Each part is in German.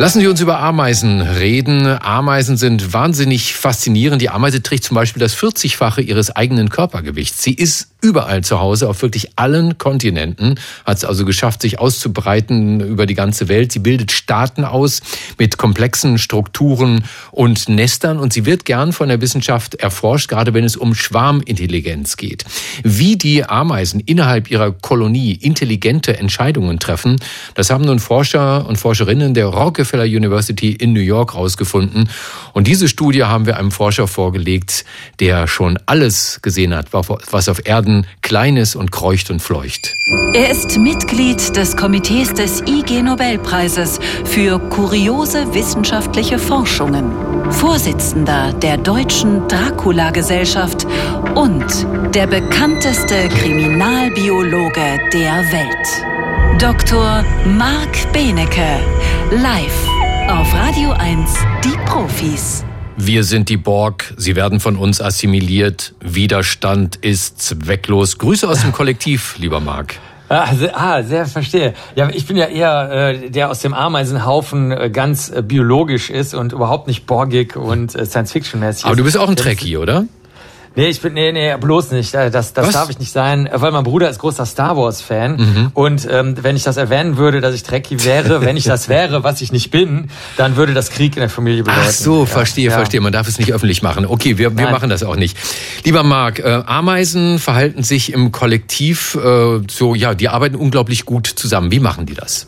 Lassen Sie uns über Ameisen reden. Ameisen sind wahnsinnig faszinierend. Die Ameise trägt zum Beispiel das 40-fache ihres eigenen Körpergewichts. Sie ist überall zu Hause, auf wirklich allen Kontinenten, hat es also geschafft, sich auszubreiten über die ganze Welt. Sie bildet Staaten aus mit komplexen Strukturen und Nestern und sie wird gern von der Wissenschaft erforscht, gerade wenn es um Schwarmintelligenz geht. Wie die Ameisen innerhalb ihrer Kolonie intelligente Entscheidungen treffen, das haben nun Forscher und Forscherinnen der Rockefeller University in New York herausgefunden. Und diese Studie haben wir einem Forscher vorgelegt, der schon alles gesehen hat, was auf Erden Erden Kleines und kreucht und fleucht. Er ist Mitglied des Komitees des IG Nobelpreises für kuriose wissenschaftliche Forschungen, Vorsitzender der Deutschen Dracula-Gesellschaft und der bekannteste Kriminalbiologe der Welt. Dr. Marc Benecke, live auf Radio 1, die Profis. Wir sind die Borg, sie werden von uns assimiliert, Widerstand ist zwecklos. Grüße aus dem Kollektiv, lieber Marc. Ah, sehr, ah, sehr verstehe. Ja, ich bin ja eher äh, der aus dem Ameisenhaufen äh, ganz äh, biologisch ist und überhaupt nicht borgig und äh, Science-Fiction-mäßig. Aber du bist auch ein Trekkie, oder? Nee, ich bin, nee, nee, bloß nicht. Äh, das, das darf ich nicht sein, weil mein Bruder ist großer Star Wars-Fan. Mhm. Und ähm, wenn ich das erwähnen würde, dass ich Trekkie wäre, wenn ich das wäre, was ich nicht bin, dann würde das Krieg in der Familie bedeuten. Ach so, verstehe, ja. verstehe. Man darf es nicht öffentlich machen. Okay, wir, wir machen das auch nicht. Lieber Marc, äh, Ameisen verhalten sich im Kollektiv äh, so, ja, die arbeiten unglaublich gut zusammen. Wie machen die das?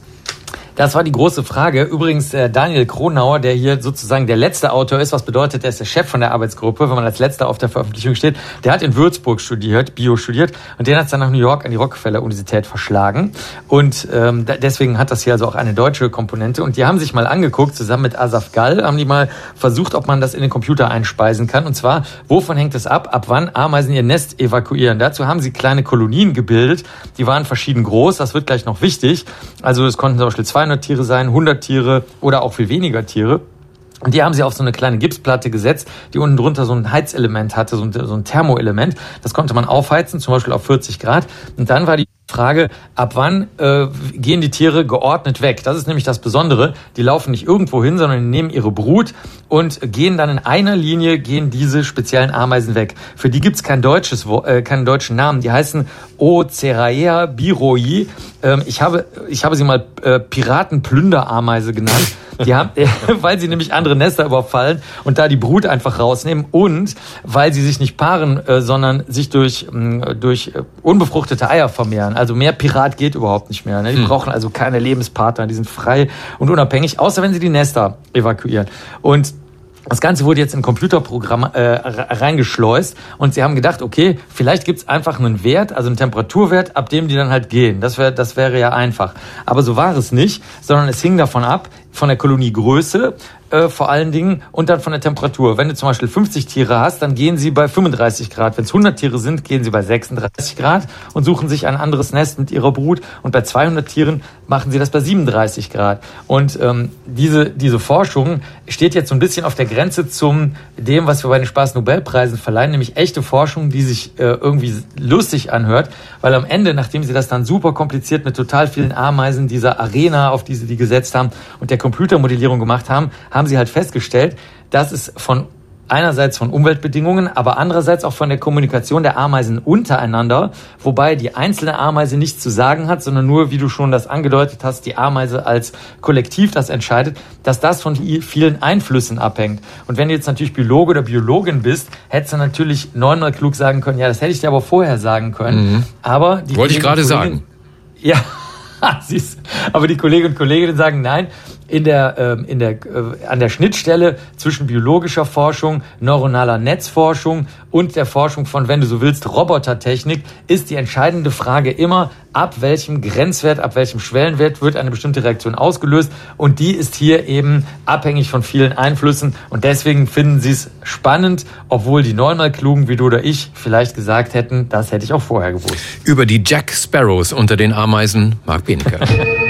Das war die große Frage. Übrigens, äh, Daniel Kronauer, der hier sozusagen der letzte Autor ist, was bedeutet, er ist der Chef von der Arbeitsgruppe, wenn man als letzter auf der Veröffentlichung steht, der hat in Würzburg studiert, Bio studiert und den hat es dann nach New York an die Rockefeller Universität verschlagen. Und ähm, deswegen hat das hier also auch eine deutsche Komponente. Und die haben sich mal angeguckt, zusammen mit Asaf Gall, haben die mal versucht, ob man das in den Computer einspeisen kann. Und zwar, wovon hängt es ab, ab wann Ameisen ihr Nest evakuieren. Dazu haben sie kleine Kolonien gebildet, die waren verschieden groß, das wird gleich noch wichtig. Also es konnten zum Beispiel 200 200 Tiere sein, 100 Tiere oder auch viel weniger Tiere. Und die haben sie auf so eine kleine Gipsplatte gesetzt, die unten drunter so ein Heizelement hatte, so ein, so ein Thermoelement. Das konnte man aufheizen, zum Beispiel auf 40 Grad. Und dann war die Frage, ab wann äh, gehen die Tiere geordnet weg? Das ist nämlich das Besondere. Die laufen nicht irgendwo hin, sondern nehmen ihre Brut und gehen dann in einer Linie, gehen diese speziellen Ameisen weg. Für die gibt's kein äh, keinen deutschen Namen. Die heißen Oceraea biroi. Ähm, ich, habe, ich habe sie mal äh, Piratenplünderameise genannt. Die haben, weil sie nämlich andere Nester überfallen und da die Brut einfach rausnehmen und weil sie sich nicht paaren, äh, sondern sich durch, äh, durch unbefruchtete Eier vermehren. Also mehr Pirat geht überhaupt nicht mehr. Ne? Die hm. brauchen also keine Lebenspartner, die sind frei und unabhängig, außer wenn sie die Nester evakuieren. Und das Ganze wurde jetzt in Computerprogramm äh, reingeschleust und sie haben gedacht, okay, vielleicht gibt's einfach einen Wert, also einen Temperaturwert, ab dem die dann halt gehen. Das wäre das wäre ja einfach. Aber so war es nicht, sondern es hing davon ab, von der Koloniegröße äh, vor allen Dingen und dann von der Temperatur. Wenn du zum Beispiel 50 Tiere hast, dann gehen sie bei 35 Grad. Wenn es 100 Tiere sind, gehen sie bei 36 Grad und suchen sich ein anderes Nest mit ihrer Brut. Und bei 200 Tieren machen sie das bei 37 Grad. Und ähm, diese, diese Forschung steht jetzt so ein bisschen auf der Grenze zum dem, was wir bei den Spaß-Nobelpreisen verleihen, nämlich echte Forschung, die sich äh, irgendwie lustig anhört, weil am Ende, nachdem sie das dann super kompliziert mit total vielen Ameisen dieser Arena, auf die sie die gesetzt haben und der Computermodellierung gemacht haben, haben sie halt festgestellt, dass es von einerseits von Umweltbedingungen, aber andererseits auch von der Kommunikation der Ameisen untereinander, wobei die einzelne Ameise nichts zu sagen hat, sondern nur, wie du schon das angedeutet hast, die Ameise als Kollektiv das entscheidet, dass das von vielen Einflüssen abhängt. Und wenn du jetzt natürlich Biologe oder Biologin bist, hättest du natürlich neunmal klug sagen können, ja, das hätte ich dir aber vorher sagen können. Mhm. Aber die wollte ich gerade sagen. Ja, aber die Kolleginnen und Kollegen sagen, nein, in der, ähm, in der, äh, an der Schnittstelle zwischen biologischer Forschung, neuronaler Netzforschung und der Forschung von, wenn du so willst, Robotertechnik, ist die entscheidende Frage immer, ab welchem Grenzwert, ab welchem Schwellenwert wird eine bestimmte Reaktion ausgelöst. Und die ist hier eben abhängig von vielen Einflüssen. Und deswegen finden sie es spannend, obwohl die neunmal klugen wie du oder ich vielleicht gesagt hätten, das hätte ich auch vorher gewusst. Über die Jack Sparrows unter den Ameisen, Marc Benecke.